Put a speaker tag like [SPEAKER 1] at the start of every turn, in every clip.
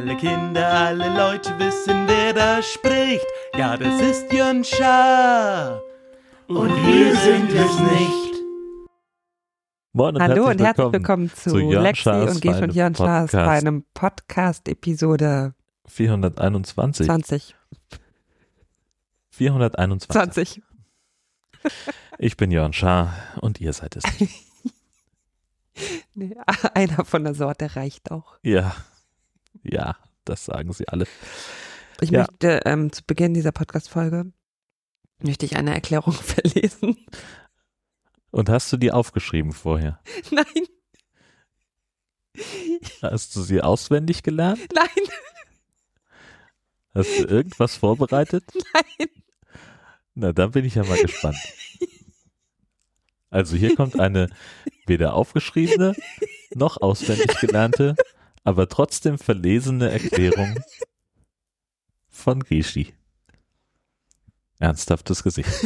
[SPEAKER 1] Alle Kinder, alle Leute wissen, wer da spricht. Ja, das ist Jön Schaar. Und wir sind es nicht.
[SPEAKER 2] Moin und
[SPEAKER 3] Hallo
[SPEAKER 2] herzlich
[SPEAKER 3] und herzlich
[SPEAKER 2] willkommen
[SPEAKER 3] willkommen zu,
[SPEAKER 2] zu Jörn
[SPEAKER 3] Lexi
[SPEAKER 2] Schaas
[SPEAKER 3] und
[SPEAKER 2] bei
[SPEAKER 3] und Jörn Schaas bei
[SPEAKER 2] Podcast.
[SPEAKER 3] einem Podcast-Episode
[SPEAKER 2] 421.
[SPEAKER 3] 20.
[SPEAKER 2] 421.
[SPEAKER 3] 20.
[SPEAKER 2] Ich bin Jörn Schaar und ihr seid es.
[SPEAKER 3] Nee, einer von der Sorte reicht auch.
[SPEAKER 2] ja. Ja, das sagen sie alle.
[SPEAKER 3] Ich
[SPEAKER 2] Ja.
[SPEAKER 3] möchte ähm, zu Beginn dieser Podcast-Folge möchte ich eine Erklärung verlesen.
[SPEAKER 2] Und hast du die aufgeschrieben vorher?
[SPEAKER 3] Nein,
[SPEAKER 2] Hast du sie auswendig gelernt?
[SPEAKER 3] nein,
[SPEAKER 2] Hast du irgendwas vorbereitet?
[SPEAKER 3] nein.
[SPEAKER 2] Na, dann bin ich ja mal gespannt. Also hier kommt eine weder aufgeschriebene noch auswendig gelernte, aber trotzdem verlesene Erklärung von Gishi. Ernsthaftes Gesicht.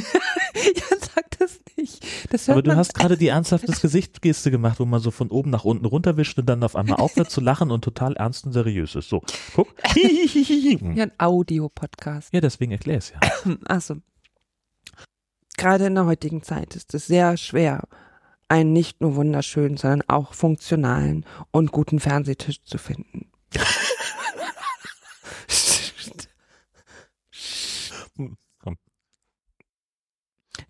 [SPEAKER 3] Ja, sag das nicht. Das
[SPEAKER 2] Aber du hast gerade die ernsthaftes Gesicht-Geste gemacht, wo man so von oben nach unten runterwischt und dann auf einmal aufhört zu lachen und total ernst und seriös ist. So, guck.
[SPEAKER 3] ja ein Audio-Podcast.
[SPEAKER 2] Ja, deswegen erklär es ja.
[SPEAKER 3] Also, gerade in der heutigen Zeit ist es sehr schwer, einen nicht nur wunderschönen, sondern auch funktionalen und guten Fernsehtisch zu finden.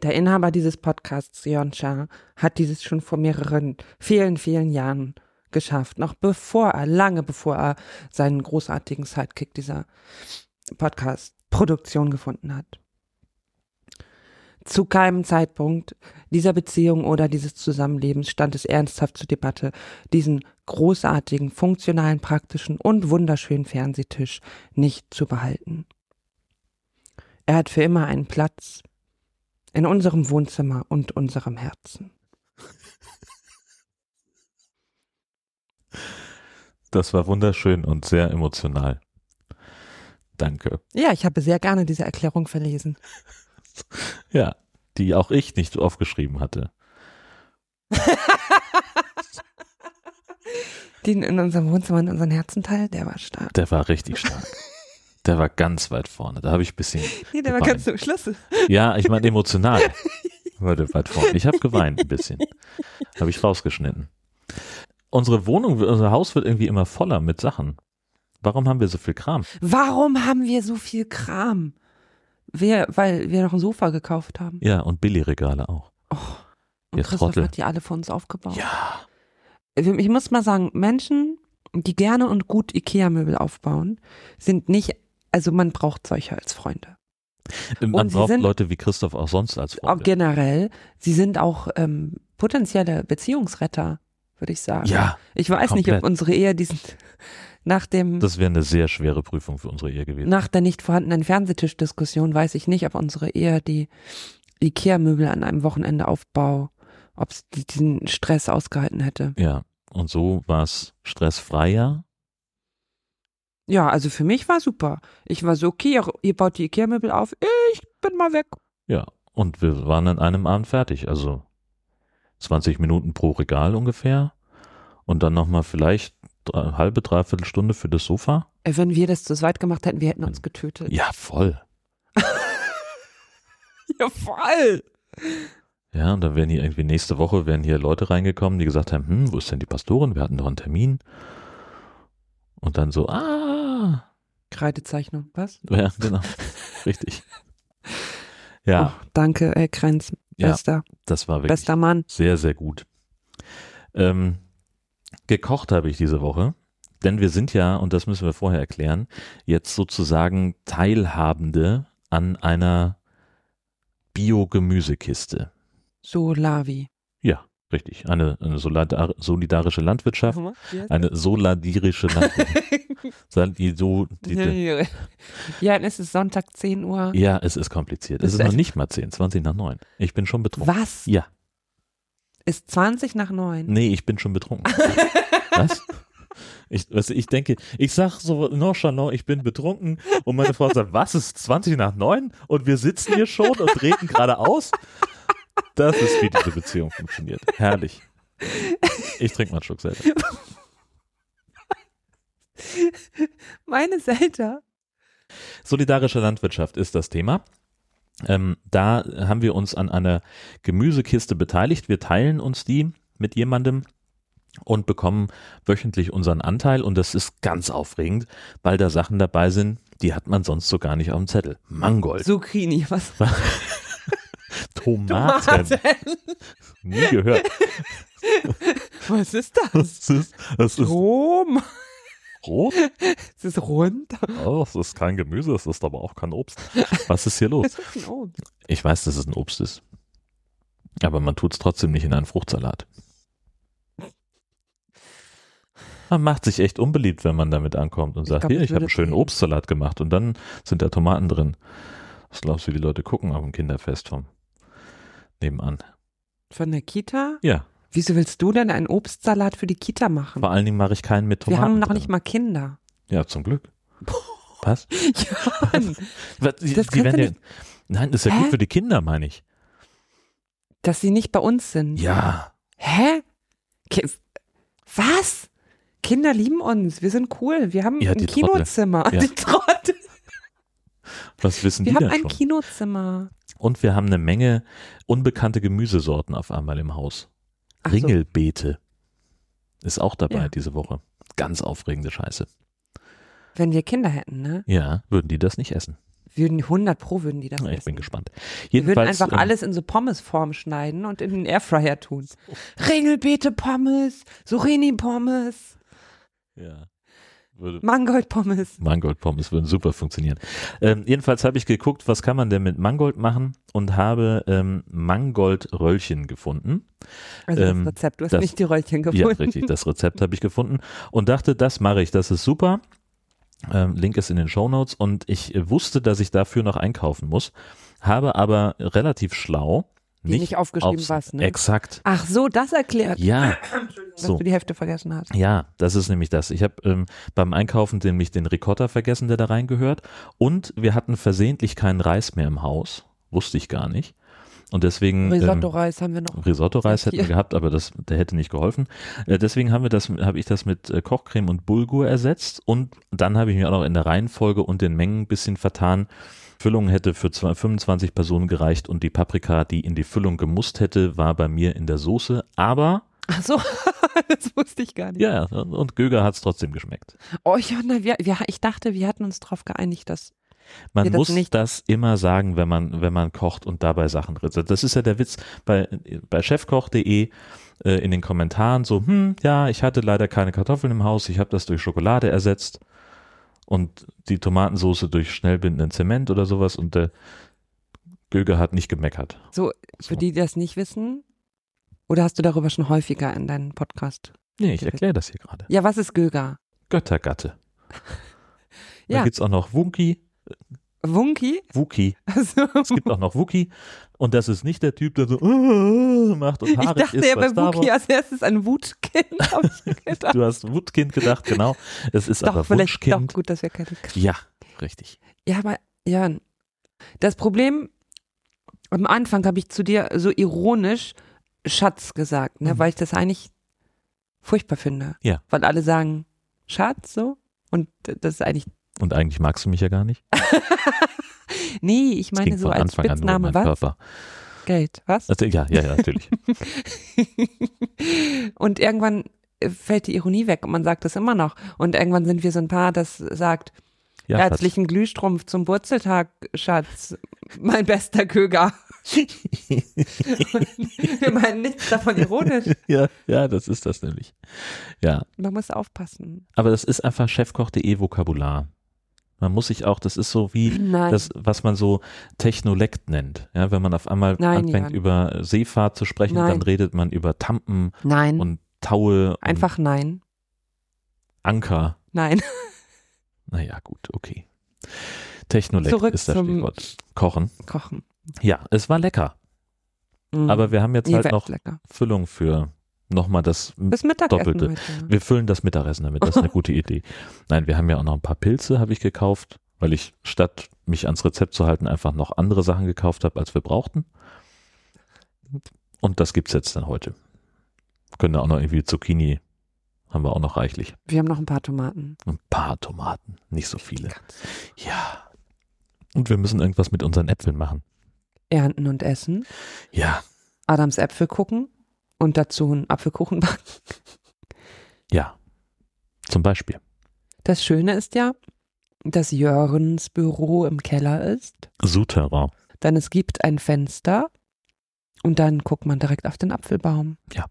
[SPEAKER 3] Der Inhaber dieses Podcasts, Jörn Schaar, hat dieses schon vor mehreren, vielen, vielen Jahren geschafft. Noch bevor er, lange bevor er seinen großartigen Sidekick dieser Podcast-Produktion gefunden hat. Zu keinem Zeitpunkt dieser Beziehung oder dieses Zusammenlebens stand es ernsthaft zur Debatte, diesen großartigen, funktionalen, praktischen und wunderschönen Fernsehtisch nicht zu behalten. Er hat für immer einen Platz in unserem Wohnzimmer und unserem Herzen.
[SPEAKER 2] Das war wunderschön und sehr emotional. Danke.
[SPEAKER 3] Ja, ich habe sehr gerne diese Erklärung verlesen.
[SPEAKER 2] Ja, die auch ich nicht aufgeschrieben hatte.
[SPEAKER 3] Den in unserem Wohnzimmer und unseren Herzenteil, der war stark.
[SPEAKER 2] Der war richtig stark. Der war ganz weit vorne. Da habe ich ein bisschen.
[SPEAKER 3] Nee, der war
[SPEAKER 2] geweint.
[SPEAKER 3] ganz zum Schluss.
[SPEAKER 2] Ja, ich meine emotional. War der weit vorne. Ich habe geweint ein bisschen. Habe ich rausgeschnitten. Unsere Wohnung, unser Haus wird irgendwie immer voller mit Sachen. Warum haben wir so viel Kram?
[SPEAKER 3] Warum haben wir so viel Kram? Wir, weil wir noch ein Sofa gekauft haben.
[SPEAKER 2] Ja, und Billigregale auch.
[SPEAKER 3] Und
[SPEAKER 2] Ihr
[SPEAKER 3] Christoph
[SPEAKER 2] Trottel.
[SPEAKER 3] hat die alle für uns aufgebaut.
[SPEAKER 2] Ja.
[SPEAKER 3] Ich muss mal sagen, Menschen, die gerne und gut Ikea-Möbel aufbauen, sind nicht, also man braucht solche als Freunde.
[SPEAKER 2] Man
[SPEAKER 3] sie
[SPEAKER 2] braucht
[SPEAKER 3] sind-
[SPEAKER 2] Leute wie Christoph auch sonst als
[SPEAKER 3] Auch
[SPEAKER 2] Freunde.
[SPEAKER 3] generell, sie sind auch ähm, potenzielle Beziehungsretter, würde ich sagen.
[SPEAKER 2] Ja,
[SPEAKER 3] Ich weiß nicht,
[SPEAKER 2] komplett.
[SPEAKER 3] ob unsere Ehe diesen nach dem
[SPEAKER 2] das wäre eine sehr schwere Prüfung für unsere Ehe gewesen.
[SPEAKER 3] nach der nicht vorhandenen Fernsehtischdiskussion weiß ich nicht, ob unsere Ehe die Ikea-Möbel an einem Wochenendeaufbau, ob es diesen Stress ausgehalten hätte.
[SPEAKER 2] Ja, und so war es stressfreier.
[SPEAKER 3] Ja, also für mich war super. Ich war so, okay, ihr, ihr baut die Ikea-Möbel auf, ich bin mal weg.
[SPEAKER 2] Ja, und wir waren an einem Abend fertig. Also 20 Minuten pro Regal ungefähr. Und dann nochmal vielleicht drei, halbe, dreiviertel Stunde für das Sofa.
[SPEAKER 3] Äh, Wenn wir das zu zweit gemacht hätten, wir hätten uns getötet.
[SPEAKER 2] Ja, voll.
[SPEAKER 3] Ja, voll.
[SPEAKER 2] Ja, und dann wären hier irgendwie nächste Woche wären hier Leute reingekommen, die gesagt haben, hm, wo ist denn die Pastorin? Wir hatten doch einen Termin. Und dann so, ah,
[SPEAKER 3] Kreidezeichnung, was?
[SPEAKER 2] ja, genau, richtig. Ja,
[SPEAKER 3] Oh, danke, Herr Krenz.
[SPEAKER 2] Ja.
[SPEAKER 3] Bester,
[SPEAKER 2] das war wirklich
[SPEAKER 3] bester Mann.
[SPEAKER 2] Sehr, sehr gut. Ähm, gekocht habe ich diese Woche, denn wir sind ja, und das müssen wir vorher erklären, jetzt sozusagen Teilhabende an einer Bio-Gemüsekiste.
[SPEAKER 3] So Lavi.
[SPEAKER 2] Ja, richtig. Eine, eine solidar solidarische Landwirtschaft.
[SPEAKER 3] Ja,
[SPEAKER 2] Eine soladirische Landwirtschaft. die, so, die, die,
[SPEAKER 3] ja, dann ist es Sonntag 10 Uhr.
[SPEAKER 2] ja, es ist kompliziert. Es ist noch nicht mal 10, 20 nach 9. Ich bin schon betrunken.
[SPEAKER 3] Was?
[SPEAKER 2] Ja,
[SPEAKER 3] Ist 20 nach 9?
[SPEAKER 2] nee, ich bin schon betrunken. Was? Ich, du, ich denke, ich sag so nonchalant, ich bin betrunken und meine Frau sagt, was ist 20 nach 9 und wir sitzen hier schon und reden gerade aus? Das ist, wie diese Beziehung funktioniert. Herrlich. Ich trinke mal einen Schluck selber.
[SPEAKER 3] Meine Selter.
[SPEAKER 2] Solidarische Landwirtschaft ist das Thema. Ähm, da haben wir uns an einer Gemüsekiste beteiligt. Wir teilen uns die mit jemandem und bekommen wöchentlich unseren Anteil. Und das ist ganz aufregend, weil da Sachen dabei sind, die hat man sonst so gar nicht auf dem Zettel. Mangold,
[SPEAKER 3] Zucchini, was?
[SPEAKER 2] Tomaten, nie gehört.
[SPEAKER 3] Was ist das?
[SPEAKER 2] Das ist, das ist
[SPEAKER 3] Rom.
[SPEAKER 2] rot.
[SPEAKER 3] Es ist rund.
[SPEAKER 2] Oh, das ist kein Gemüse, das ist aber auch kein Obst. Was ist hier los?
[SPEAKER 3] Ist ein Obst.
[SPEAKER 2] Ich weiß, dass es ein Obst ist. Aber man tut es trotzdem nicht in einen Fruchtsalat. Man macht sich echt unbeliebt, wenn man damit ankommt und sagt,
[SPEAKER 3] glaub,
[SPEAKER 2] hier,
[SPEAKER 3] ich
[SPEAKER 2] ich habe einen schönen. Obstsalat gemacht und dann sind da Tomaten drin. Was glaubst du, wie die Leute gucken auf dem Kinderfest vom nebenan?
[SPEAKER 3] Von der Kita?
[SPEAKER 2] Ja,
[SPEAKER 3] Wieso willst du denn einen Obstsalat für die Kita machen?
[SPEAKER 2] vor allen Dingen mache ich keinen mit
[SPEAKER 3] Wir
[SPEAKER 2] Tomaten.
[SPEAKER 3] haben noch
[SPEAKER 2] drin.
[SPEAKER 3] nicht mal Kinder.
[SPEAKER 2] Ja, zum Glück. Was?
[SPEAKER 3] Ja, Mann.
[SPEAKER 2] Was? Die,
[SPEAKER 3] Das
[SPEAKER 2] die werden ja, nein, das ist ja
[SPEAKER 3] Hä?
[SPEAKER 2] gut für die Kinder, meine ich.
[SPEAKER 3] dass sie nicht bei uns sind.
[SPEAKER 2] Ja,
[SPEAKER 3] Hä? Ki Was? Kinder lieben uns. Wir sind cool. Wir haben
[SPEAKER 2] Ja,
[SPEAKER 3] ein. Kinozimmer. Die Trottel.
[SPEAKER 2] Was wissen
[SPEAKER 3] Wir
[SPEAKER 2] die
[SPEAKER 3] haben
[SPEAKER 2] denn
[SPEAKER 3] ein
[SPEAKER 2] schon?
[SPEAKER 3] Kinozimmer.
[SPEAKER 2] Und wir haben eine Menge unbekannte Gemüsesorten auf einmal im Haus.
[SPEAKER 3] Ach so.
[SPEAKER 2] Ringelbeete ist auch dabei
[SPEAKER 3] Ja.
[SPEAKER 2] diese Woche. Ganz aufregende Scheiße.
[SPEAKER 3] Wenn wir Kinder hätten, ne?
[SPEAKER 2] Ja, würden die das nicht essen?
[SPEAKER 3] Würden 100 pro würden die das essen.
[SPEAKER 2] ich bin gespannt.
[SPEAKER 3] Wir würden
[SPEAKER 2] Jedenfalls,
[SPEAKER 3] einfach
[SPEAKER 2] ähm,
[SPEAKER 3] alles in so Pommesform schneiden und in den Airfryer tun. Ringelbeete Pommes, Zucchini Pommes,
[SPEAKER 2] Ja, würde,
[SPEAKER 3] Mangold Pommes.
[SPEAKER 2] Mangold-Pommes würden super funktionieren. Ähm, jedenfalls habe ich geguckt, was kann man denn mit Mangold machen und habe ähm, Mangold-Röllchen gefunden.
[SPEAKER 3] Also
[SPEAKER 2] Ähm,
[SPEAKER 3] das Rezept, du hast
[SPEAKER 2] das-
[SPEAKER 3] nicht die Röllchen
[SPEAKER 2] Ja,
[SPEAKER 3] gefunden.
[SPEAKER 2] richtig, das Rezept habe ich gefunden und dachte, das mache ich, das ist super. Ähm, Link ist in den Show Notes und ich wusste, dass ich dafür noch einkaufen muss, habe aber relativ schlau nicht,
[SPEAKER 3] nicht aufgeschrieben, was, ne?
[SPEAKER 2] Exakt.
[SPEAKER 3] Ach so, das erklärt,
[SPEAKER 2] Ja,
[SPEAKER 3] dass
[SPEAKER 2] so.
[SPEAKER 3] du die Hälfte vergessen hast.
[SPEAKER 2] Ja, das ist nämlich das. Ich habe ähm, beim Einkaufen nämlich den Ricotta vergessen, der da reingehört. Und wir hatten versehentlich keinen Reis mehr im Haus. Wusste ich gar nicht. Und deswegen.
[SPEAKER 3] Risotto-Reis haben wir noch.
[SPEAKER 2] Ähm, Risotto-Reis hätten wir gehabt, aber das, der hätte nicht geholfen. Äh, deswegen haben wir das, habe ich das mit äh, Kochcreme und Bulgur ersetzt. Und dann habe ich mir auch noch in der Reihenfolge und den Mengen ein bisschen vertan. Füllung hätte für zwei- 25 Personen gereicht und die Paprika, die in die Füllung gemusst hätte, war bei mir in der Soße. Aber
[SPEAKER 3] Ach so, das wusste ich gar nicht.
[SPEAKER 2] ja, und Göger hat es trotzdem geschmeckt.
[SPEAKER 3] Oh, Jonna, wir, wir, ich dachte, wir hatten uns darauf geeinigt, dass
[SPEAKER 2] Man muss
[SPEAKER 3] nicht-
[SPEAKER 2] das immer sagen, wenn man, wenn man kocht und dabei Sachen ritzt. Das ist ja der Witz bei, bei chefkoch.de äh, in den Kommentaren so, hm, ja, ich hatte leider keine Kartoffeln im Haus, ich habe das durch Schokolade ersetzt und die Tomatensoße durch schnellbindenden Zement oder sowas und der Göger hat nicht gemeckert.
[SPEAKER 3] so, für die, die das nicht wissen, oder hast du darüber schon häufiger in deinem Podcast?
[SPEAKER 2] Nee, ich erkläre das hier gerade.
[SPEAKER 3] Ja, was ist Göger?
[SPEAKER 2] Göttergatte.
[SPEAKER 3] Ja.
[SPEAKER 2] Da gibt's auch noch Wunki,
[SPEAKER 3] Wunki?
[SPEAKER 2] Wuki.
[SPEAKER 3] Also,
[SPEAKER 2] Es gibt auch noch Wookie und das ist nicht der Typ, der so "Uh", macht und
[SPEAKER 3] ich
[SPEAKER 2] haarig
[SPEAKER 3] dachte
[SPEAKER 2] ist
[SPEAKER 3] ja
[SPEAKER 2] bei Star
[SPEAKER 3] Wookie als erstes an Wutkind. hab ich gedacht.
[SPEAKER 2] Du hast Wutkind gedacht, genau. Es ist
[SPEAKER 3] doch,
[SPEAKER 2] aber
[SPEAKER 3] vielleicht doch
[SPEAKER 2] Wunschkind.
[SPEAKER 3] gut, dass wir keine
[SPEAKER 2] Ja, richtig.
[SPEAKER 3] Ja, aber ja, das Problem, am Anfang habe ich zu dir so ironisch Schatz gesagt, ne,
[SPEAKER 2] Mhm.
[SPEAKER 3] weil ich das eigentlich furchtbar finde.
[SPEAKER 2] Ja.
[SPEAKER 3] Weil alle sagen Schatz so und das ist eigentlich,
[SPEAKER 2] Und eigentlich magst du mich ja gar nicht.
[SPEAKER 3] nee, ich meine so als
[SPEAKER 2] Anfang an
[SPEAKER 3] Spitzname,
[SPEAKER 2] meinen
[SPEAKER 3] was?
[SPEAKER 2] Körper.
[SPEAKER 3] Geld, was?
[SPEAKER 2] Also, ja, ja, ja, natürlich.
[SPEAKER 3] und irgendwann äh, fällt die Ironie weg und man sagt das immer noch. Und irgendwann sind wir so ein Paar, das sagt,
[SPEAKER 2] Ja, Schatz.
[SPEAKER 3] herzlichen Glühstrumpf zum Wurzeltag, Schatz, mein bester Köger. wir meinen nichts davon ironisch.
[SPEAKER 2] ja, ja, das ist das nämlich. Ja,
[SPEAKER 3] Man muss aufpassen.
[SPEAKER 2] aber das ist einfach chefkoch.de Vokabular. Man muss sich auch, das ist so wie
[SPEAKER 3] Nein.
[SPEAKER 2] das, was man so Technolekt nennt. Ja, wenn man auf einmal
[SPEAKER 3] Nein,
[SPEAKER 2] anfängt,
[SPEAKER 3] Jan.
[SPEAKER 2] über Seefahrt zu sprechen,
[SPEAKER 3] Nein.
[SPEAKER 2] dann redet man über Tampen
[SPEAKER 3] nein.
[SPEAKER 2] und Taue und
[SPEAKER 3] Einfach nein.
[SPEAKER 2] Anker.
[SPEAKER 3] Nein.
[SPEAKER 2] Naja, gut, okay. Technolekt
[SPEAKER 3] Zurück
[SPEAKER 2] ist das Stichwort. Kochen.
[SPEAKER 3] Kochen.
[SPEAKER 2] Ja, es war lecker.
[SPEAKER 3] Mhm.
[SPEAKER 2] Aber wir haben jetzt
[SPEAKER 3] Nee,
[SPEAKER 2] halt noch
[SPEAKER 3] lecker.
[SPEAKER 2] Füllung für nochmal das. Doppelte.
[SPEAKER 3] heute.
[SPEAKER 2] Wir füllen das Mittagessen damit, das ist eine gute Idee. Nein, wir haben ja auch noch ein paar Pilze, habe ich gekauft, weil ich statt mich ans Rezept zu halten, einfach noch andere Sachen gekauft habe, als wir brauchten. Und das gibt's jetzt dann heute. Können da auch noch irgendwie Zucchini, haben wir auch noch reichlich.
[SPEAKER 3] Wir haben noch ein paar Tomaten.
[SPEAKER 2] Ein paar Tomaten. nicht so viele. Ja. Und wir müssen irgendwas mit unseren Äpfeln machen.
[SPEAKER 3] Ernten und essen,
[SPEAKER 2] Ja,
[SPEAKER 3] Adams Äpfel gucken und dazu einen Apfelkuchen backen.
[SPEAKER 2] ja. Zum Beispiel.
[SPEAKER 3] Das Schöne ist ja, dass Jörns Büro im Keller ist.
[SPEAKER 2] Souterrain.
[SPEAKER 3] Dann es gibt ein Fenster und dann guckt man direkt auf den Apfelbaum.
[SPEAKER 2] Ja.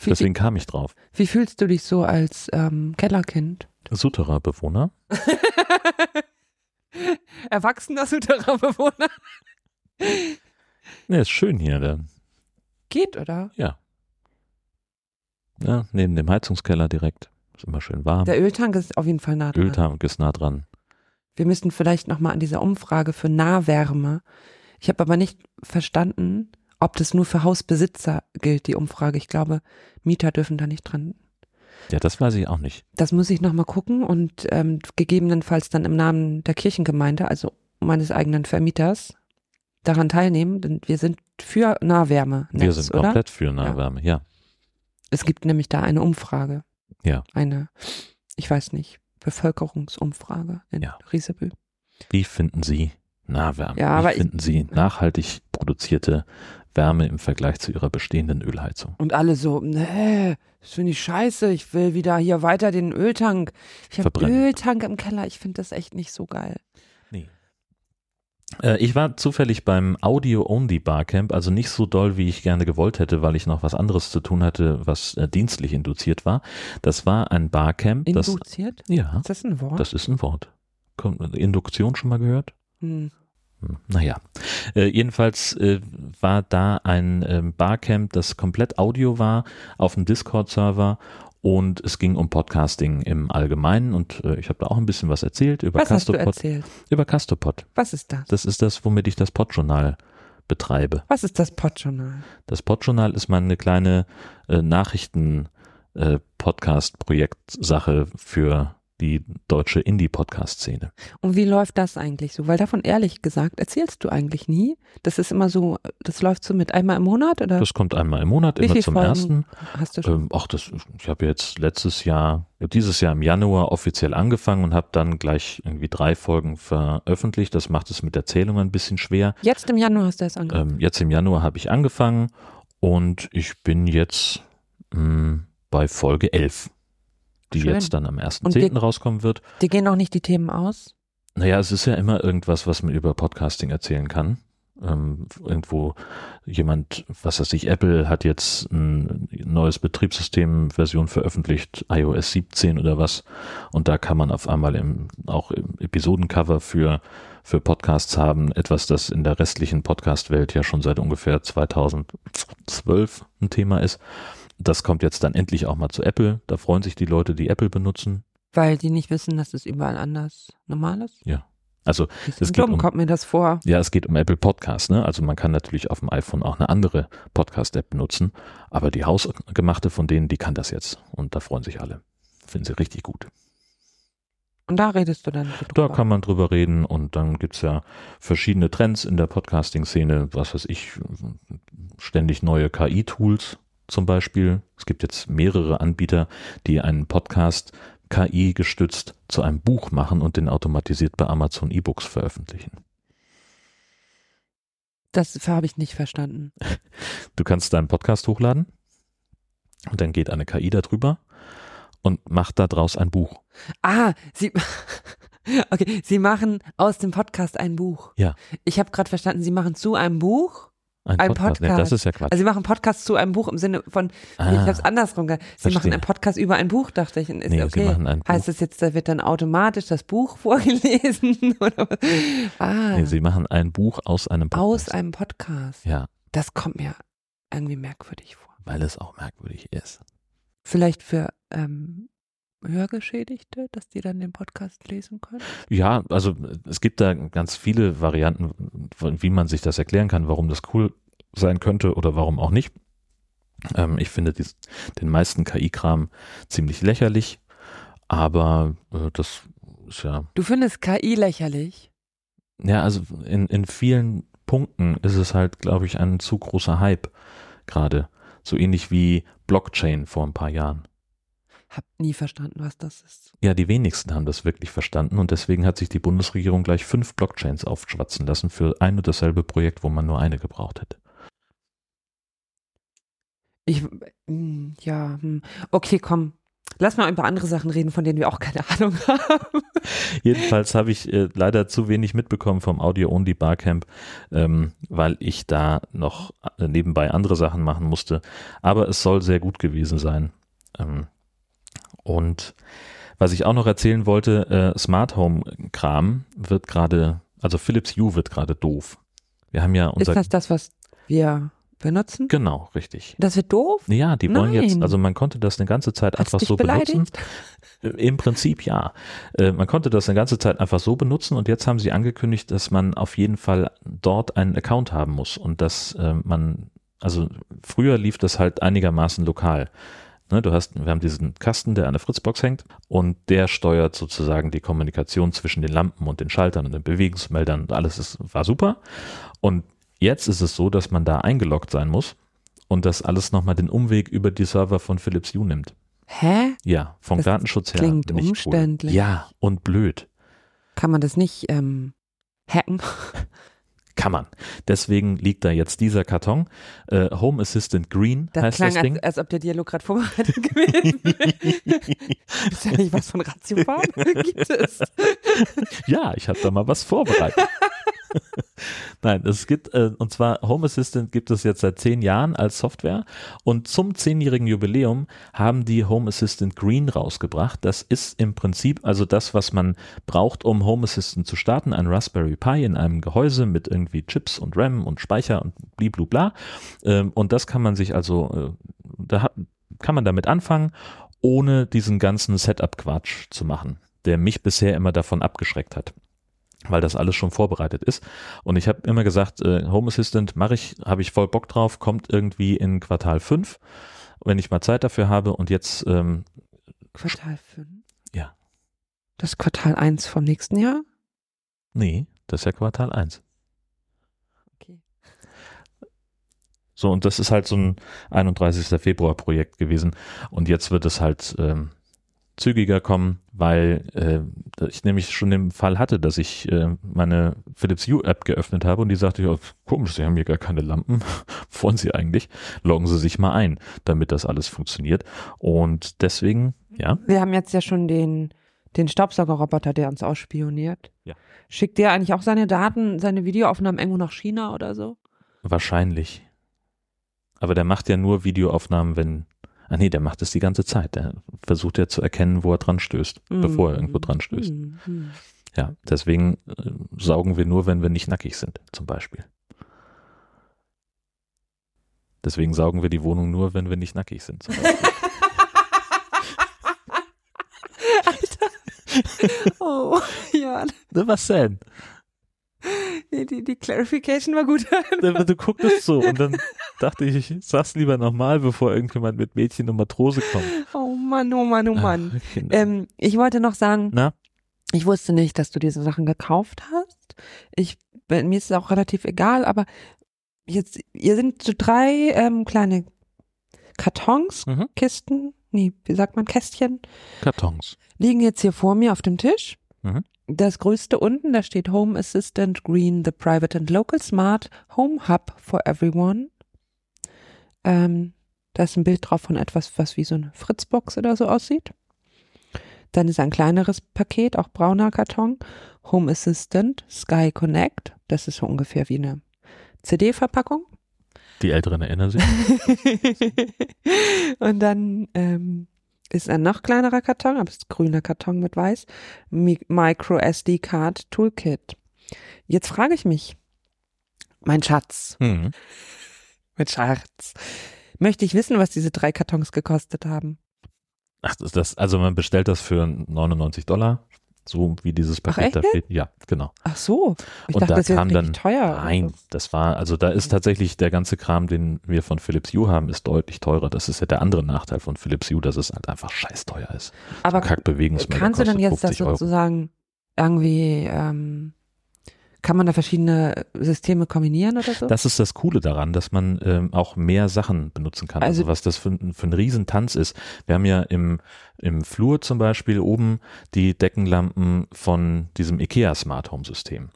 [SPEAKER 3] Wie,
[SPEAKER 2] Deswegen kam ich drauf.
[SPEAKER 3] wie fühlst du dich so als ähm, Kellerkind?
[SPEAKER 2] Souterrain-Bewohner.
[SPEAKER 3] Erwachsener Souterrainbewohner?
[SPEAKER 2] Ne, ist schön hier. Der,
[SPEAKER 3] Geht, oder?
[SPEAKER 2] ja. Ja, neben dem Heizungskeller direkt. Ist immer schön warm.
[SPEAKER 3] Der Öltank ist auf jeden Fall nah dran.
[SPEAKER 2] Öltank ist nah dran.
[SPEAKER 3] Wir müssten vielleicht nochmal an dieser Umfrage für Nahwärme. Ich habe aber nicht verstanden, ob das nur für Hausbesitzer gilt, die Umfrage. Ich glaube, Mieter dürfen da nicht dran.
[SPEAKER 2] Ja, das weiß ich auch nicht.
[SPEAKER 3] Das muss ich nochmal gucken und ähm, gegebenenfalls dann im Namen der Kirchengemeinde, also meines eigenen Vermieters, daran teilnehmen, denn wir sind für Nahwärme.
[SPEAKER 2] Wir sind
[SPEAKER 3] oder?
[SPEAKER 2] komplett für Nahwärme, ja.
[SPEAKER 3] Es gibt nämlich da eine Umfrage.
[SPEAKER 2] Ja.
[SPEAKER 3] Eine, ich weiß nicht, Bevölkerungsumfrage in
[SPEAKER 2] Ja.
[SPEAKER 3] Riesebü.
[SPEAKER 2] Wie finden Sie Nahwärme?
[SPEAKER 3] Ja,
[SPEAKER 2] Wie
[SPEAKER 3] aber ich-
[SPEAKER 2] finden Sie nachhaltig produzierte Wärme im Vergleich zu Ihrer bestehenden Ölheizung?
[SPEAKER 3] Und alle so, nee, das finde ich scheiße, ich will wieder hier weiter den Öltank. Ich habe. Öltank im Keller, ich finde das echt nicht so geil.
[SPEAKER 2] Äh, ich war zufällig beim Audio-Only Barcamp, also nicht so doll, wie ich gerne gewollt hätte, weil ich noch was anderes zu tun hatte, was äh, dienstlich induziert war. Das war ein Barcamp, das,
[SPEAKER 3] Induziert?
[SPEAKER 2] ja,
[SPEAKER 3] Ist das ein Wort?
[SPEAKER 2] das ist ein Wort. Induktion schon mal gehört?
[SPEAKER 3] hm.
[SPEAKER 2] Hm, Naja, äh, jedenfalls äh, war da ein ähm, Barcamp, das komplett Audio war, auf einem Discord-Server und es ging um Podcasting im Allgemeinen und äh, ich habe da auch ein bisschen was erzählt über
[SPEAKER 3] Was hast du
[SPEAKER 2] Castopod.
[SPEAKER 3] erzählt?
[SPEAKER 2] Über Castopod.
[SPEAKER 3] Was ist das?
[SPEAKER 2] Das ist das, womit ich das Podjournal betreibe.
[SPEAKER 3] Was ist das Podjournal?
[SPEAKER 2] Das Podjournal ist meine kleine äh, Nachrichten äh, Podcast-Projektsache für die deutsche Indie-Podcast-Szene.
[SPEAKER 3] Und wie läuft das eigentlich so? Weil davon ehrlich gesagt erzählst du eigentlich nie. Das ist immer so, das läuft so mit einmal im Monat oder
[SPEAKER 2] Das kommt einmal im Monat,
[SPEAKER 3] Wie
[SPEAKER 2] immer zum
[SPEAKER 3] Folgen?
[SPEAKER 2] ersten.
[SPEAKER 3] hast du schon?
[SPEAKER 2] Ähm, ach, das, ich habe jetzt letztes Jahr, dieses Jahr im Januar offiziell angefangen und habe dann gleich irgendwie drei Folgen veröffentlicht. Das macht es mit der Zählung ein bisschen schwer.
[SPEAKER 3] Jetzt im Januar hast du es angefangen.
[SPEAKER 2] Ähm, jetzt im Januar habe ich angefangen und ich bin jetzt mh, bei Folge 11, die
[SPEAKER 3] Schön.
[SPEAKER 2] jetzt dann am
[SPEAKER 3] Und
[SPEAKER 2] 1.10.
[SPEAKER 3] wir-
[SPEAKER 2] rauskommen wird.
[SPEAKER 3] Dir gehen auch nicht die Themen aus?
[SPEAKER 2] Naja, es ist ja immer irgendwas, was man über Podcasting erzählen kann. Ähm, irgendwo jemand, was weiß ich, Apple hat jetzt ein neues Betriebssystem-Version veröffentlicht, iOS 17 oder was. Und da kann man auf einmal im, auch im Episodencover für, für Podcasts haben. Etwas, das in der restlichen Podcast-Welt ja schon seit ungefähr 2012 ein Thema ist. Das kommt jetzt dann endlich auch mal zu Apple. Da freuen sich die Leute, die Apple benutzen.
[SPEAKER 3] Weil die nicht wissen, dass es überall anders normal ist?
[SPEAKER 2] Also
[SPEAKER 3] Bisschen
[SPEAKER 2] Es geht um-
[SPEAKER 3] kommt mir das vor.
[SPEAKER 2] Ja, es geht um Apple Podcasts, ne? Also man kann natürlich auf dem iPhone auch eine andere Podcast-App benutzen, aber die hausgemachte von denen, die kann das jetzt. Und da freuen sich alle. Finden sie richtig gut.
[SPEAKER 3] Und da redest du dann so
[SPEAKER 2] Da
[SPEAKER 3] drüber.
[SPEAKER 2] kann man drüber reden und dann gibt's ja verschiedene Trends in der Podcasting-Szene, was weiß ich, ständig neue KI-Tools zum Beispiel. Es gibt jetzt mehrere Anbieter, die einen Podcast KI gestützt zu einem Buch machen und den automatisiert bei Amazon E-Books veröffentlichen.
[SPEAKER 3] Das habe ich nicht verstanden.
[SPEAKER 2] Du kannst deinen Podcast hochladen und dann geht eine KI darüber und macht daraus ein Buch.
[SPEAKER 3] Ah, sie. Okay, Sie machen aus dem Podcast ein Buch.
[SPEAKER 2] Ja.
[SPEAKER 3] Ich habe gerade verstanden, Sie machen zu einem Buch.
[SPEAKER 2] Ein,
[SPEAKER 3] Ein
[SPEAKER 2] Podcast. Nee,
[SPEAKER 3] Podcast.
[SPEAKER 2] das ist ja Quatsch.
[SPEAKER 3] Also Sie machen Podcast zu einem Buch im Sinne von,
[SPEAKER 2] Ah,
[SPEAKER 3] ich habe es andersrum gehört. Sie machen
[SPEAKER 2] verstehe.
[SPEAKER 3] einen Podcast über ein Buch, dachte ich. Ist
[SPEAKER 2] nee,
[SPEAKER 3] okay.
[SPEAKER 2] sie machen ein Buch.
[SPEAKER 3] heißt das jetzt, da wird dann automatisch das Buch vorgelesen? Oder? Ah,
[SPEAKER 2] nee, sie machen ein Buch aus einem Podcast.
[SPEAKER 3] aus einem Podcast.
[SPEAKER 2] ja,
[SPEAKER 3] Das kommt mir irgendwie merkwürdig vor.
[SPEAKER 2] weil es auch merkwürdig ist.
[SPEAKER 3] Vielleicht für ähm, Hörgeschädigte, dass die dann den Podcast lesen können?
[SPEAKER 2] Ja, also es gibt da ganz viele Varianten, wie man sich das erklären kann, warum das cool sein könnte oder warum auch nicht. Ähm, ich finde dies, den meisten KI-Kram ziemlich lächerlich, aber äh, das ist ja
[SPEAKER 3] Du findest KI lächerlich?
[SPEAKER 2] Ja, also in, in vielen Punkten ist es halt, glaube ich, ein zu großer Hype gerade. So ähnlich wie Blockchain vor ein paar Jahren.
[SPEAKER 3] Hab nie verstanden, was das ist.
[SPEAKER 2] Ja, die wenigsten haben das wirklich verstanden und deswegen hat sich die Bundesregierung gleich fünf Blockchains aufschwatzen lassen für ein und dasselbe Projekt, wo man nur eine gebraucht hätte.
[SPEAKER 3] Ich, mm, ja, hm. okay, komm. Lass mal über andere Sachen reden, von denen wir auch keine Ahnung haben.
[SPEAKER 2] Jedenfalls habe ich äh, leider zu wenig mitbekommen vom Audio-Only Barcamp, ähm, weil ich da noch äh, nebenbei andere Sachen machen musste. Aber es soll sehr gut gewesen sein. Ähm, und was ich auch noch erzählen wollte, äh, Smart Home Kram wird gerade, also Philips Hue wird gerade doof. Wir haben ja unser.
[SPEAKER 3] Ist das das, was wir benutzen?
[SPEAKER 2] Genau, richtig.
[SPEAKER 3] Das wird doof?
[SPEAKER 2] Ja, die wollen jetzt,
[SPEAKER 3] Nein.
[SPEAKER 2] also man konnte das eine ganze Zeit
[SPEAKER 3] Hat's
[SPEAKER 2] einfach so benutzen.
[SPEAKER 3] beleidigt?
[SPEAKER 2] Äh, Im Prinzip ja. Äh, Man konnte das eine ganze Zeit einfach so benutzen und jetzt haben sie angekündigt, dass man auf jeden Fall dort einen Account haben muss und dass äh, man, also früher lief das halt einigermaßen lokal. Ne, du hast, wir haben diesen Kasten, der an der Fritzbox hängt und der steuert sozusagen die Kommunikation zwischen den Lampen und den Schaltern und den Bewegungsmeldern und alles ist, war super. Und jetzt ist es so, dass man da eingeloggt sein muss und das alles nochmal den Umweg über die Server von Philips Hue nimmt.
[SPEAKER 3] Hä?
[SPEAKER 2] Ja, vom
[SPEAKER 3] Das
[SPEAKER 2] Datenschutz her.
[SPEAKER 3] klingt
[SPEAKER 2] nicht
[SPEAKER 3] umständlich.
[SPEAKER 2] Cool. Ja, und blöd.
[SPEAKER 3] Kann man das nicht ähm, hacken?
[SPEAKER 2] Kann man. Deswegen liegt da jetzt dieser Karton. Äh, Home Assistant Green
[SPEAKER 3] Das
[SPEAKER 2] heißt
[SPEAKER 3] klang,
[SPEAKER 2] das Ding.
[SPEAKER 3] als, als ob der Dialog gerade vorbereitet gewesen wäre. Ist ja nicht was von Ratiofarm? Gibt es?
[SPEAKER 2] Ja, ich habe da mal was vorbereitet. Nein, es gibt, äh, und zwar Home Assistant gibt es jetzt seit zehn Jahren als Software und zum zehnjährigen Jubiläum haben die Home Assistant Green rausgebracht. Das ist im Prinzip also das, was man braucht, um Home Assistant zu starten. Ein Raspberry Pi in einem Gehäuse mit irgendwie Chips und RAM und Speicher und bliblubla. Ähm, und das kann man sich also, äh, da hat, kann man damit anfangen, ohne diesen ganzen Setup-Quatsch zu machen, der mich bisher immer davon abgeschreckt hat weil das alles schon vorbereitet ist. Und ich habe immer gesagt, äh, Home Assistant mache ich, habe ich voll Bock drauf, kommt irgendwie in Quartal 5, wenn ich mal Zeit dafür habe. Und jetzt, ähm,
[SPEAKER 3] Quartal 5?
[SPEAKER 2] Ja.
[SPEAKER 3] Das Quartal 1 vom nächsten Jahr?
[SPEAKER 2] nee, das ist ja Quartal 1.
[SPEAKER 3] Okay.
[SPEAKER 2] So, und das ist halt so ein 31. Februar Projekt gewesen. Und jetzt wird es halt ähm, zügiger kommen, weil äh, ich nämlich schon den Fall hatte, dass ich äh, meine Philips Hue App geöffnet habe und die sagte, ja, komisch, Sie haben hier gar keine Lampen. Wollen Sie eigentlich? Loggen Sie sich mal ein, damit das alles funktioniert. Und deswegen, ja,
[SPEAKER 3] Wir haben jetzt ja schon den, den Staubsaugerroboter, der uns ausspioniert.
[SPEAKER 2] Ja.
[SPEAKER 3] Schickt der eigentlich auch seine Daten, seine Videoaufnahmen irgendwo nach China oder so?
[SPEAKER 2] wahrscheinlich. Aber der macht ja nur Videoaufnahmen, wenn Ah nee, der macht es die ganze Zeit. Der versucht ja zu erkennen, wo er dran stößt, bevor er irgendwo dran stößt.
[SPEAKER 3] Hm.
[SPEAKER 2] Ja, deswegen äh, saugen wir nur, wenn wir nicht nackig sind, zum Beispiel. Deswegen saugen wir die Wohnung nur, wenn wir nicht nackig sind. Zum Beispiel.
[SPEAKER 3] Oh, ja,
[SPEAKER 2] Ne, Was denn?
[SPEAKER 3] die, die, die Clarification war gut.
[SPEAKER 2] Du gucktest so und dann dachte ich, ich sag's lieber nochmal, bevor irgendjemand mit Mädchen und Matrose kommt.
[SPEAKER 3] Oh Mann, oh Mann, oh Mann.
[SPEAKER 2] Ach.
[SPEAKER 3] Ähm, ich wollte noch sagen,
[SPEAKER 2] Na?
[SPEAKER 3] ich wusste nicht, dass du diese Sachen gekauft hast. Ich, mir ist es auch relativ egal, aber jetzt, ihr sind so drei ähm, kleine Kartons,
[SPEAKER 2] Mhm.
[SPEAKER 3] Kisten, nee, wie sagt man, Kästchen,
[SPEAKER 2] Kartons.
[SPEAKER 3] liegen jetzt hier vor mir auf dem Tisch.
[SPEAKER 2] Mhm.
[SPEAKER 3] Das größte unten, da steht Home Assistant Green, the Private and Local Smart Home Hub for Everyone. Ähm, da ist ein Bild drauf von etwas, was wie so eine Fritzbox oder so aussieht. Dann ist ein kleineres Paket, auch brauner Karton. Home Assistant Sky Connect. Das ist so ungefähr wie eine CD-Verpackung.
[SPEAKER 2] Die Älteren erinnern sich.
[SPEAKER 3] Und dann ähm, ist ein noch kleinerer Karton, aber es ist grüner Karton mit weiß. Mi Micro SD Card Toolkit. Jetzt frage ich mich, mein Schatz,
[SPEAKER 2] Mhm.
[SPEAKER 3] mein Schatz, möchte ich wissen, was diese drei Kartons gekostet haben?
[SPEAKER 2] Ach, das, das, also man bestellt das für 99 Dollar, so wie dieses Paket da steht. Ja, genau.
[SPEAKER 3] Ach so, ich
[SPEAKER 2] Und
[SPEAKER 3] dachte,
[SPEAKER 2] da
[SPEAKER 3] das
[SPEAKER 2] kam dann-
[SPEAKER 3] teuer.
[SPEAKER 2] Nein, das war, also da ist tatsächlich der ganze Kram, den wir von Philips Hue haben, ist deutlich teurer. Das ist ja der andere Nachteil von Philips Hue, dass es halt einfach scheiß teuer ist.
[SPEAKER 3] aber
[SPEAKER 2] Kackbewegungsmelder
[SPEAKER 3] kannst du dann jetzt das
[SPEAKER 2] 50 Euro.
[SPEAKER 3] sozusagen irgendwie ähm, Kann man da verschiedene Systeme kombinieren oder so?
[SPEAKER 2] Das ist das Coole daran, dass man ähm, auch mehr Sachen benutzen kann. Also,
[SPEAKER 3] Also-
[SPEAKER 2] was das für, ein- für ein Riesentanz ist. Wir haben ja im, im Flur zum Beispiel oben die Deckenlampen von diesem IKEA Smart Home System.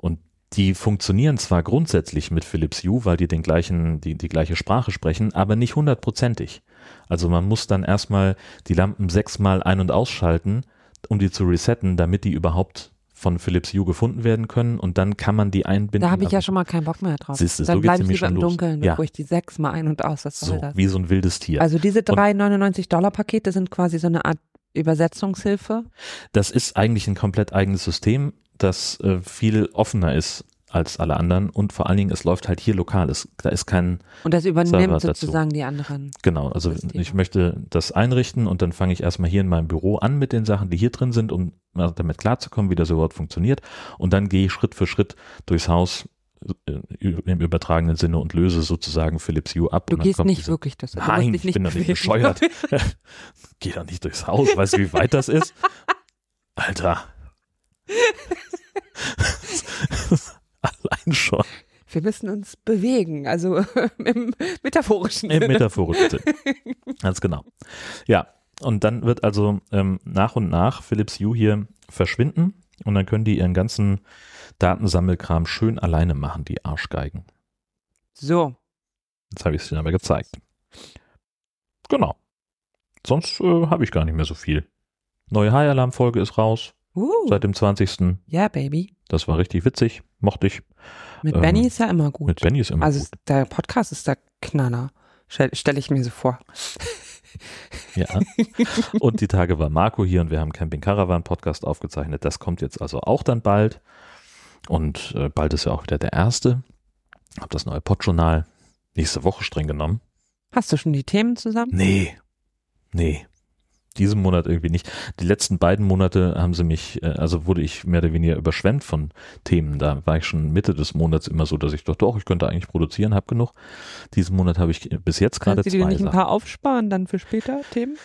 [SPEAKER 2] Und die funktionieren zwar grundsätzlich mit Philips Hue, weil die den gleichen, die, die gleiche Sprache sprechen, aber nicht hundertprozentig. Also man muss dann erstmal die Lampen sechsmal ein- und ausschalten, um die zu resetten, damit die überhaupt von Philips Hue gefunden werden können und dann kann man die einbinden.
[SPEAKER 3] da habe ich ja schon mal keinen Bock mehr drauf.
[SPEAKER 2] Siehste, so
[SPEAKER 3] Dann
[SPEAKER 2] geht's
[SPEAKER 3] bleibe ich lieber im. Dunkeln,
[SPEAKER 2] Ja.
[SPEAKER 3] ich die sechs mal ein- und aus. Was
[SPEAKER 2] so,
[SPEAKER 3] das?
[SPEAKER 2] wie so ein wildes Tier.
[SPEAKER 3] Also diese 3,99 Dollar Pakete sind quasi so eine Art Übersetzungshilfe.
[SPEAKER 2] das ist eigentlich ein komplett eigenes System, das äh, viel offener ist als alle anderen und vor allen Dingen, es läuft halt hier lokal. Es, da ist kein,
[SPEAKER 3] Und das
[SPEAKER 2] Server
[SPEAKER 3] übernimmt
[SPEAKER 2] dazu.
[SPEAKER 3] sozusagen die anderen.
[SPEAKER 2] genau, also
[SPEAKER 3] Systeme.
[SPEAKER 2] ich möchte das einrichten und dann fange ich erstmal hier in meinem Büro an mit den Sachen, die hier drin sind, um damit klarzukommen, wie das überhaupt funktioniert. Und dann gehe ich Schritt für Schritt durchs Haus äh, im übertragenen Sinne und löse sozusagen Philips Hue ab.
[SPEAKER 3] Du gehst nicht
[SPEAKER 2] diese-
[SPEAKER 3] wirklich das. musst
[SPEAKER 2] Nein, ich bin doch nicht bescheuert. Geh doch nicht durchs Haus. Weißt du, wie weit das ist? Alter. Allein schon
[SPEAKER 3] Wir müssen uns bewegen, also im metaphorischen
[SPEAKER 2] im
[SPEAKER 3] Sinne.
[SPEAKER 2] metaphorischen Sinn. Ganz genau. Ja, und dann wird also ähm, nach und nach Philips Hue hier verschwinden und dann können die ihren ganzen Datensammelkram schön alleine machen, die Arschgeigen.
[SPEAKER 3] So,
[SPEAKER 2] Jetzt habe ich es dir aber gezeigt. Genau. Sonst äh, habe ich gar nicht mehr so viel. Neue High-Alarm-Folge ist raus,
[SPEAKER 3] uh,
[SPEAKER 2] seit dem 20.
[SPEAKER 3] ja, Baby.
[SPEAKER 2] Das war richtig witzig, mochte ich.
[SPEAKER 3] Mit
[SPEAKER 2] Ähm,
[SPEAKER 3] Benny ist ja immer gut.
[SPEAKER 2] Mit Benny ist immer
[SPEAKER 3] also
[SPEAKER 2] gut.
[SPEAKER 3] der Podcast ist der Knaller. Stelle stell ich mir so vor.
[SPEAKER 2] Ja. Und die Tage war Marco hier und wir haben Camping Caravan Podcast aufgezeichnet. Das kommt jetzt also auch dann bald. Und äh, bald ist ja auch wieder der erste. Hab das neue Podjournal nächste Woche streng genommen.
[SPEAKER 3] Hast du schon die Themen zusammen?
[SPEAKER 2] Nee. Nee. Diesen Monat irgendwie nicht. Die letzten beiden Monate haben sie mich, äh, also wurde ich mehr oder weniger überschwemmt von Themen. Da war ich schon Mitte des Monats immer so, dass ich dachte, doch, ich könnte eigentlich produzieren, hab genug. Diesen Monat habe ich bis jetzt gerade
[SPEAKER 3] Kannst du dir
[SPEAKER 2] zwei
[SPEAKER 3] nicht ein
[SPEAKER 2] Sachen.
[SPEAKER 3] paar aufsparen dann für später Themen?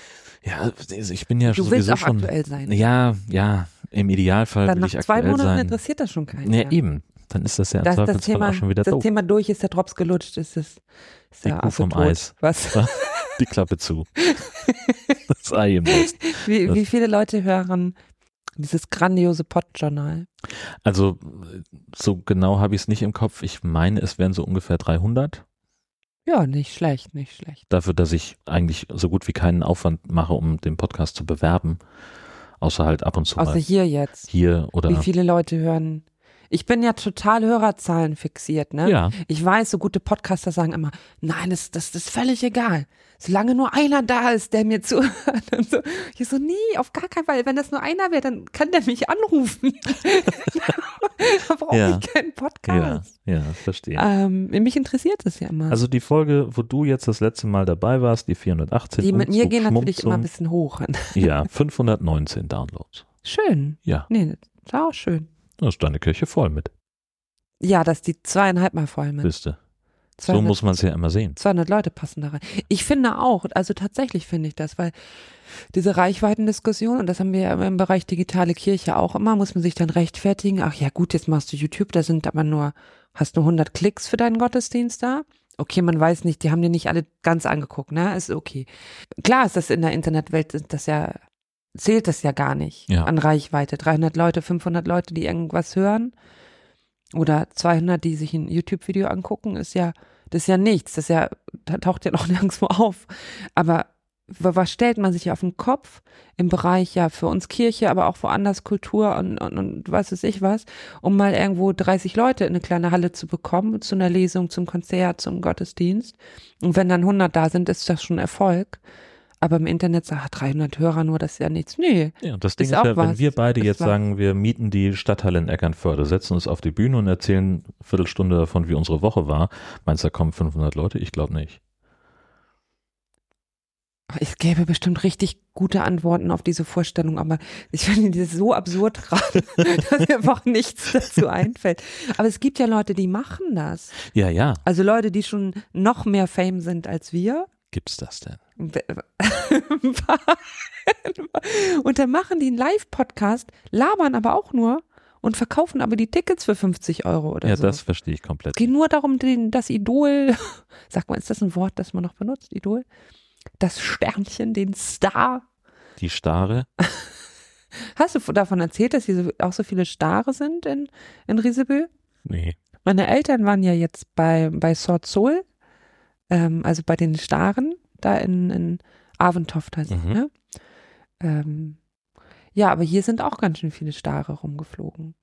[SPEAKER 2] Ja, ich bin ja
[SPEAKER 3] Du willst
[SPEAKER 2] sowieso
[SPEAKER 3] auch
[SPEAKER 2] schon.
[SPEAKER 3] aktuell sein.
[SPEAKER 2] Ja, ja, im Idealfall
[SPEAKER 3] dann
[SPEAKER 2] will
[SPEAKER 3] nach
[SPEAKER 2] ich
[SPEAKER 3] zwei
[SPEAKER 2] aktuell
[SPEAKER 3] Monaten
[SPEAKER 2] sein.
[SPEAKER 3] interessiert das schon keinen.
[SPEAKER 2] Ja,
[SPEAKER 3] mehr.
[SPEAKER 2] eben. Dann ist das ja im
[SPEAKER 3] Das, das,
[SPEAKER 2] Zweifelsfall
[SPEAKER 3] Thema,
[SPEAKER 2] auch schon wieder
[SPEAKER 3] das
[SPEAKER 2] doof.
[SPEAKER 3] Thema durch ist, der Drops gelutscht ist, ist, ist
[SPEAKER 2] Die
[SPEAKER 3] der
[SPEAKER 2] Kuh vom
[SPEAKER 3] tot.
[SPEAKER 2] Eis.
[SPEAKER 3] Was?
[SPEAKER 2] Die Klappe zu. das Ei im Nest.
[SPEAKER 3] Wie, wie viele Leute hören dieses grandiose Pod-Journal?
[SPEAKER 2] Also, so genau habe ich es nicht im Kopf. Ich meine, es wären so ungefähr 300.
[SPEAKER 3] Ja, nicht schlecht, nicht schlecht.
[SPEAKER 2] Dafür, dass ich eigentlich so gut wie keinen Aufwand mache, um den Podcast zu bewerben. Außer halt ab und zu
[SPEAKER 3] Außer
[SPEAKER 2] mal
[SPEAKER 3] hier jetzt.
[SPEAKER 2] hier oder.
[SPEAKER 3] Wie viele Leute hören? Ich bin ja total Hörerzahlen fixiert, ne?
[SPEAKER 2] Ja,
[SPEAKER 3] Ich weiß, so gute Podcaster sagen immer, nein, das, das, das ist völlig egal. Solange nur einer da ist, der mir zuhört. Und so. Ich so, nee, auf gar keinen Fall. Wenn das nur einer wäre, dann kann der mich anrufen. da brauche
[SPEAKER 2] Ja.
[SPEAKER 3] ich keinen
[SPEAKER 2] ja,
[SPEAKER 3] Podcast.
[SPEAKER 2] ja, verstehe.
[SPEAKER 3] Ähm, mich interessiert es ja immer.
[SPEAKER 2] Also die Folge, wo du jetzt das letzte Mal dabei warst, die 418.
[SPEAKER 3] die mit mir gehen natürlich immer ein bisschen hoch.
[SPEAKER 2] Ja, 519 Downloads.
[SPEAKER 3] Schön.
[SPEAKER 2] Ja,
[SPEAKER 3] Nee, das war auch schön.
[SPEAKER 2] Da ist deine Kirche voll mit,
[SPEAKER 3] Ja, dass die zweieinhalb Mal voll mit.
[SPEAKER 2] wisst ihr. So
[SPEAKER 3] 200
[SPEAKER 2] muss man es ja immer sehen.
[SPEAKER 3] 200 Leute passen da rein. Ich finde auch, also tatsächlich finde ich das, weil diese Reichweitendiskussion, und das haben wir ja im Bereich digitale Kirche auch immer, muss man sich dann rechtfertigen, ach ja gut, jetzt machst du YouTube, da sind aber nur, hast nur 100 Klicks für deinen Gottesdienst da. Okay, man weiß nicht, die haben dir nicht alle ganz angeguckt, ne, ist okay. Klar ist das in der Internetwelt, ist das ja, zählt das ja gar nicht
[SPEAKER 2] Ja.
[SPEAKER 3] an Reichweite. 300 Leute, 500 Leute, die irgendwas hören oder 200, die sich ein YouTube-Video angucken, ist ja, das ist ja nichts, das ist ja, da taucht ja noch nirgendwo auf. Aber wa- was stellt man sich auf den Kopf im Bereich ja für uns Kirche, aber auch woanders Kultur und, und, und was weiß ich was, um mal irgendwo 30 Leute in eine kleine Halle zu bekommen, zu einer Lesung, zum Konzert, zum Gottesdienst. Und wenn dann 100 da sind, ist das schon Erfolg. Aber im Internet sagt, ah, 300 Hörer nur, das ist ja nichts. Nee,
[SPEAKER 2] Ja, und das Ding
[SPEAKER 3] Ist
[SPEAKER 2] ja, wenn
[SPEAKER 3] was.
[SPEAKER 2] wir beide jetzt sagen, wir mieten die Stadthalle in Eckernförde, setzen uns auf die Bühne und erzählen eine Viertelstunde davon, wie unsere Woche war, meinst du, da kommen 500 Leute? Ich glaube nicht.
[SPEAKER 3] Es gäbe bestimmt richtig gute Antworten auf diese Vorstellung, aber ich finde das so absurd gerade, dass mir einfach nichts dazu einfällt. Aber es gibt ja Leute, die machen das.
[SPEAKER 2] Ja, ja,
[SPEAKER 3] Also Leute, die schon noch mehr Fame sind als wir.
[SPEAKER 2] Gibt's das denn?
[SPEAKER 3] Und dann machen die einen Live-Podcast, labern aber auch nur und verkaufen aber die Tickets für 50 Euro oder
[SPEAKER 2] Ja,
[SPEAKER 3] so.
[SPEAKER 2] das verstehe ich komplett.
[SPEAKER 3] Es geht nur darum, den, das Idol, sag mal, ist das ein Wort, das man noch benutzt, Idol? Das Sternchen, den Star.
[SPEAKER 2] Die Stare.
[SPEAKER 3] Hast du davon erzählt, dass hier auch so viele Stare sind in, in Riesebö?
[SPEAKER 2] Nee.
[SPEAKER 3] Meine Eltern waren ja jetzt bei, bei Sword Soul, ähm, also bei den Staren, da in, in Aventoft heißt es,
[SPEAKER 2] Mhm.
[SPEAKER 3] ne? Ähm, ja, aber hier sind auch ganz schön viele Stare rumgeflogen.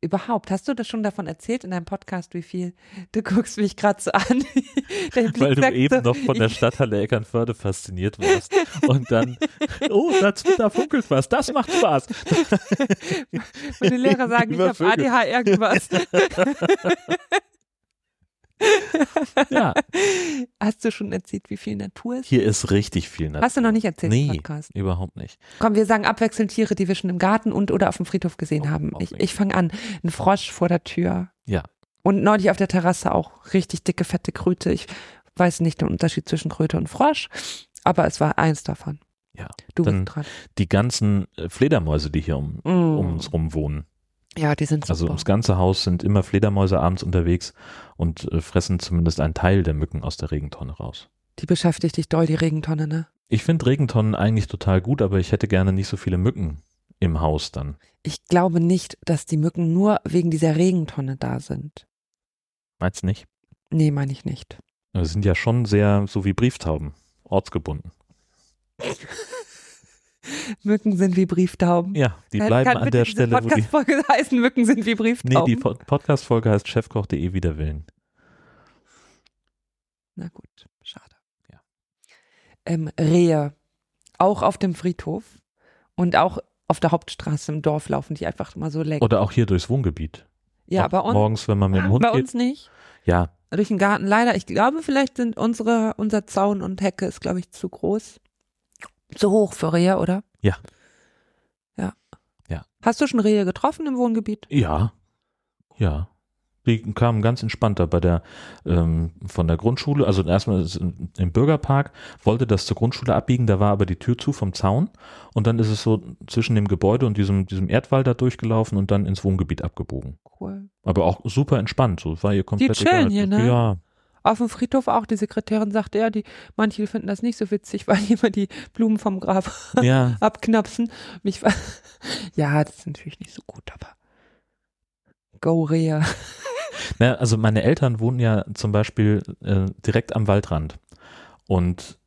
[SPEAKER 3] Überhaupt, hast du das schon davon erzählt in deinem Podcast, wie viel? Du guckst mich gerade so an.
[SPEAKER 2] Weil du eben
[SPEAKER 3] so,
[SPEAKER 2] noch von der Stadthalle Eckernförde fasziniert warst. Und dann, oh, da, da funkelt was, das macht Spaß.
[SPEAKER 3] Meine Lehrer sagen, ich habe. ADH irgendwas.
[SPEAKER 2] Ja,
[SPEAKER 3] Hast du schon erzählt, wie viel Natur ist?
[SPEAKER 2] hier ist richtig viel Natur.
[SPEAKER 3] Hast du noch nicht erzählt im
[SPEAKER 2] Nee,
[SPEAKER 3] Podcast?
[SPEAKER 2] überhaupt nicht.
[SPEAKER 3] Komm, wir sagen abwechselnd Tiere, die wir schon im Garten und oder auf dem Friedhof gesehen
[SPEAKER 2] Oh,
[SPEAKER 3] haben. Ich, ich fange an. Ein Frosch vor der Tür.
[SPEAKER 2] Ja.
[SPEAKER 3] Und neulich auf der Terrasse auch richtig dicke, fette Kröte. Ich weiß nicht den Unterschied zwischen Kröte und Frosch, aber es war eins davon.
[SPEAKER 2] Ja,
[SPEAKER 3] Du bist dran.
[SPEAKER 2] Die ganzen äh, Fledermäuse, die hier um,
[SPEAKER 3] Mm.
[SPEAKER 2] um uns rum wohnen.
[SPEAKER 3] Ja, die sind super.
[SPEAKER 2] Also ums ganze Haus sind immer Fledermäuse abends unterwegs und äh, fressen zumindest einen Teil der Mücken aus der Regentonne raus.
[SPEAKER 3] die beschäftigt dich doll, die Regentonne, ne?
[SPEAKER 2] Ich finde Regentonnen eigentlich total gut, aber ich hätte gerne nicht so viele Mücken im Haus dann.
[SPEAKER 3] Ich glaube nicht, dass die Mücken nur wegen dieser Regentonne da sind.
[SPEAKER 2] Meinst du nicht?
[SPEAKER 3] Nee, meine ich nicht.
[SPEAKER 2] Wir sind ja schon sehr so wie Brieftauben, ortsgebunden.
[SPEAKER 3] Mücken sind wie Brieftauben.
[SPEAKER 2] Ja, die bleiben
[SPEAKER 3] kann
[SPEAKER 2] an der Stelle, wo die.
[SPEAKER 3] Podcast-Folge heißen, Mücken sind wie
[SPEAKER 2] Nee,
[SPEAKER 3] Brieftauben.
[SPEAKER 2] die Pod- Podcast-Folge heißt chefkoch.de wider Willen.
[SPEAKER 3] Na gut, schade.
[SPEAKER 2] Ja.
[SPEAKER 3] Ähm, Rehe, auch auf dem Friedhof und auch auf der Hauptstraße im Dorf laufen die einfach mal so lecker.
[SPEAKER 2] Oder auch hier durchs Wohngebiet.
[SPEAKER 3] ja,
[SPEAKER 2] Auch
[SPEAKER 3] bei uns,
[SPEAKER 2] Morgens, wenn man mit dem Hund
[SPEAKER 3] bei
[SPEAKER 2] geht.
[SPEAKER 3] uns nicht.
[SPEAKER 2] Ja,
[SPEAKER 3] Durch den Garten leider. Ich glaube, vielleicht sind unsere, unser Zaun und Hecke ist, glaube ich, zu groß. Zu hoch für Rehe, oder?
[SPEAKER 2] Ja.
[SPEAKER 3] Ja.
[SPEAKER 2] Ja.
[SPEAKER 3] Hast du schon Rehe getroffen im Wohngebiet?
[SPEAKER 2] ja, ja. Die kamen ganz entspannt da bei der ähm, von der Grundschule, also erstmal im Bürgerpark, wollte das zur Grundschule abbiegen, da war aber die Tür zu vom Zaun und dann ist es so zwischen dem Gebäude und diesem, diesem Erdwall da durchgelaufen und dann ins Wohngebiet abgebogen.
[SPEAKER 3] Cool.
[SPEAKER 2] Aber auch super entspannt, so war ihr komplett
[SPEAKER 3] chillen
[SPEAKER 2] egal.
[SPEAKER 3] hier, ne?
[SPEAKER 2] Ja,
[SPEAKER 3] Auf dem Friedhof auch, die Sekretärin sagte, ja, die, manche finden das nicht so witzig, weil die immer die Blumen vom Grab
[SPEAKER 2] ja,
[SPEAKER 3] abknapsen. Mich, war- ja, das ist natürlich nicht so gut, aber go Rehe.
[SPEAKER 2] Na, also meine Eltern wohnen ja zum Beispiel äh, direkt am Waldrand. Und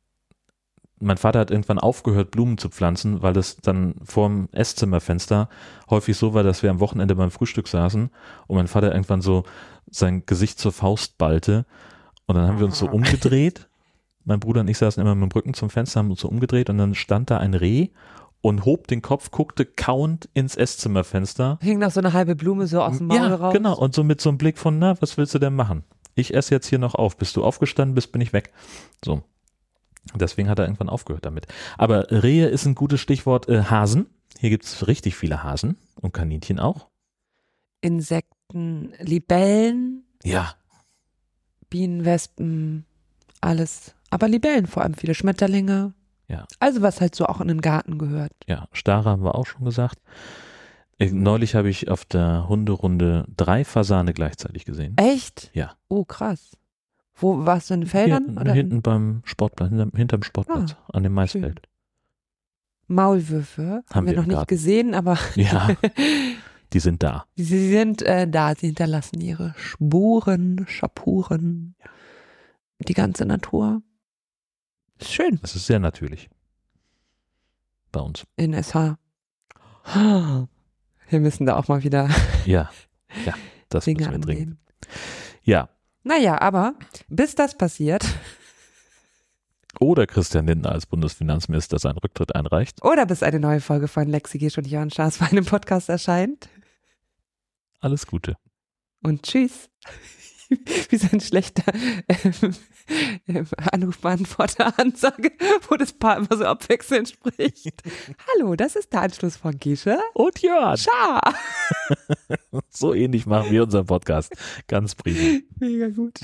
[SPEAKER 2] mein Vater hat irgendwann aufgehört, Blumen zu pflanzen, weil es dann vorm Esszimmerfenster häufig so war, dass wir am Wochenende beim Frühstück saßen und mein Vater irgendwann so sein Gesicht zur Faust ballte. Und dann haben wir uns so umgedreht. Mein Bruder und ich saßen immer mit dem Rücken zum Fenster, haben uns so umgedreht und dann stand da ein Reh und hob den Kopf, guckte kauend ins Esszimmerfenster
[SPEAKER 3] Hing noch so eine halbe Blume so aus dem Maul
[SPEAKER 2] ja,
[SPEAKER 3] raus.
[SPEAKER 2] genau. Und so mit so einem Blick von, na, was willst du denn machen? Ich esse jetzt hier noch auf. Bis du aufgestanden bist, bin ich weg. So. Deswegen hat er irgendwann aufgehört damit. Aber Rehe ist ein gutes Stichwort. Äh, Hasen. Hier gibt es richtig viele Hasen und Kaninchen auch.
[SPEAKER 3] Insekten, Libellen,
[SPEAKER 2] Ja.
[SPEAKER 3] Bienen, Wespen, alles. Aber Libellen vor allem, viele Schmetterlinge.
[SPEAKER 2] Ja.
[SPEAKER 3] Also was halt so auch in den Garten gehört.
[SPEAKER 2] Ja, Stare haben wir auch schon gesagt. Neulich habe ich auf der Hunderunde drei Fasane gleichzeitig gesehen.
[SPEAKER 3] Echt?
[SPEAKER 2] Ja.
[SPEAKER 3] Oh, krass. Wo warst du in den Feldern?
[SPEAKER 2] Hier,
[SPEAKER 3] oder in
[SPEAKER 2] hinten beim Sportplatz, hinterm, hinterm Sportplatz, an dem Maisfeld.
[SPEAKER 3] Maulwürfe? Haben, wir
[SPEAKER 2] wir
[SPEAKER 3] noch nicht gesehen, aber
[SPEAKER 2] Ja, die sind da.
[SPEAKER 3] sie sind äh, da. Sie hinterlassen ihre Spuren, Schapuren. Die ganze Natur. Ist schön
[SPEAKER 2] Das ist sehr natürlich. Bei uns.
[SPEAKER 3] in SH. Wir müssen da auch mal wieder
[SPEAKER 2] Ja, ja, das
[SPEAKER 3] Dinge
[SPEAKER 2] müssen wir dringend.
[SPEAKER 3] angehen.
[SPEAKER 2] Ja,
[SPEAKER 3] Naja, aber bis das passiert
[SPEAKER 2] oder Christian Lindner als Bundesfinanzminister seinen Rücktritt einreicht.
[SPEAKER 3] oder bis eine neue Folge von Lexi Gisch und Jörn Schaas bei einem Podcast erscheint.
[SPEAKER 2] Alles Gute.
[SPEAKER 3] Und tschüss. Wie so ein schlechter ähm, ähm, Anrufbeantworter-Ansage, wo das Paar immer so abwechselnd spricht. Hallo, das ist der Anschluss von Gische.
[SPEAKER 2] Und Jörn.
[SPEAKER 3] Scha.
[SPEAKER 2] So ähnlich machen wir unseren Podcast. Ganz prima.
[SPEAKER 3] Mega gut.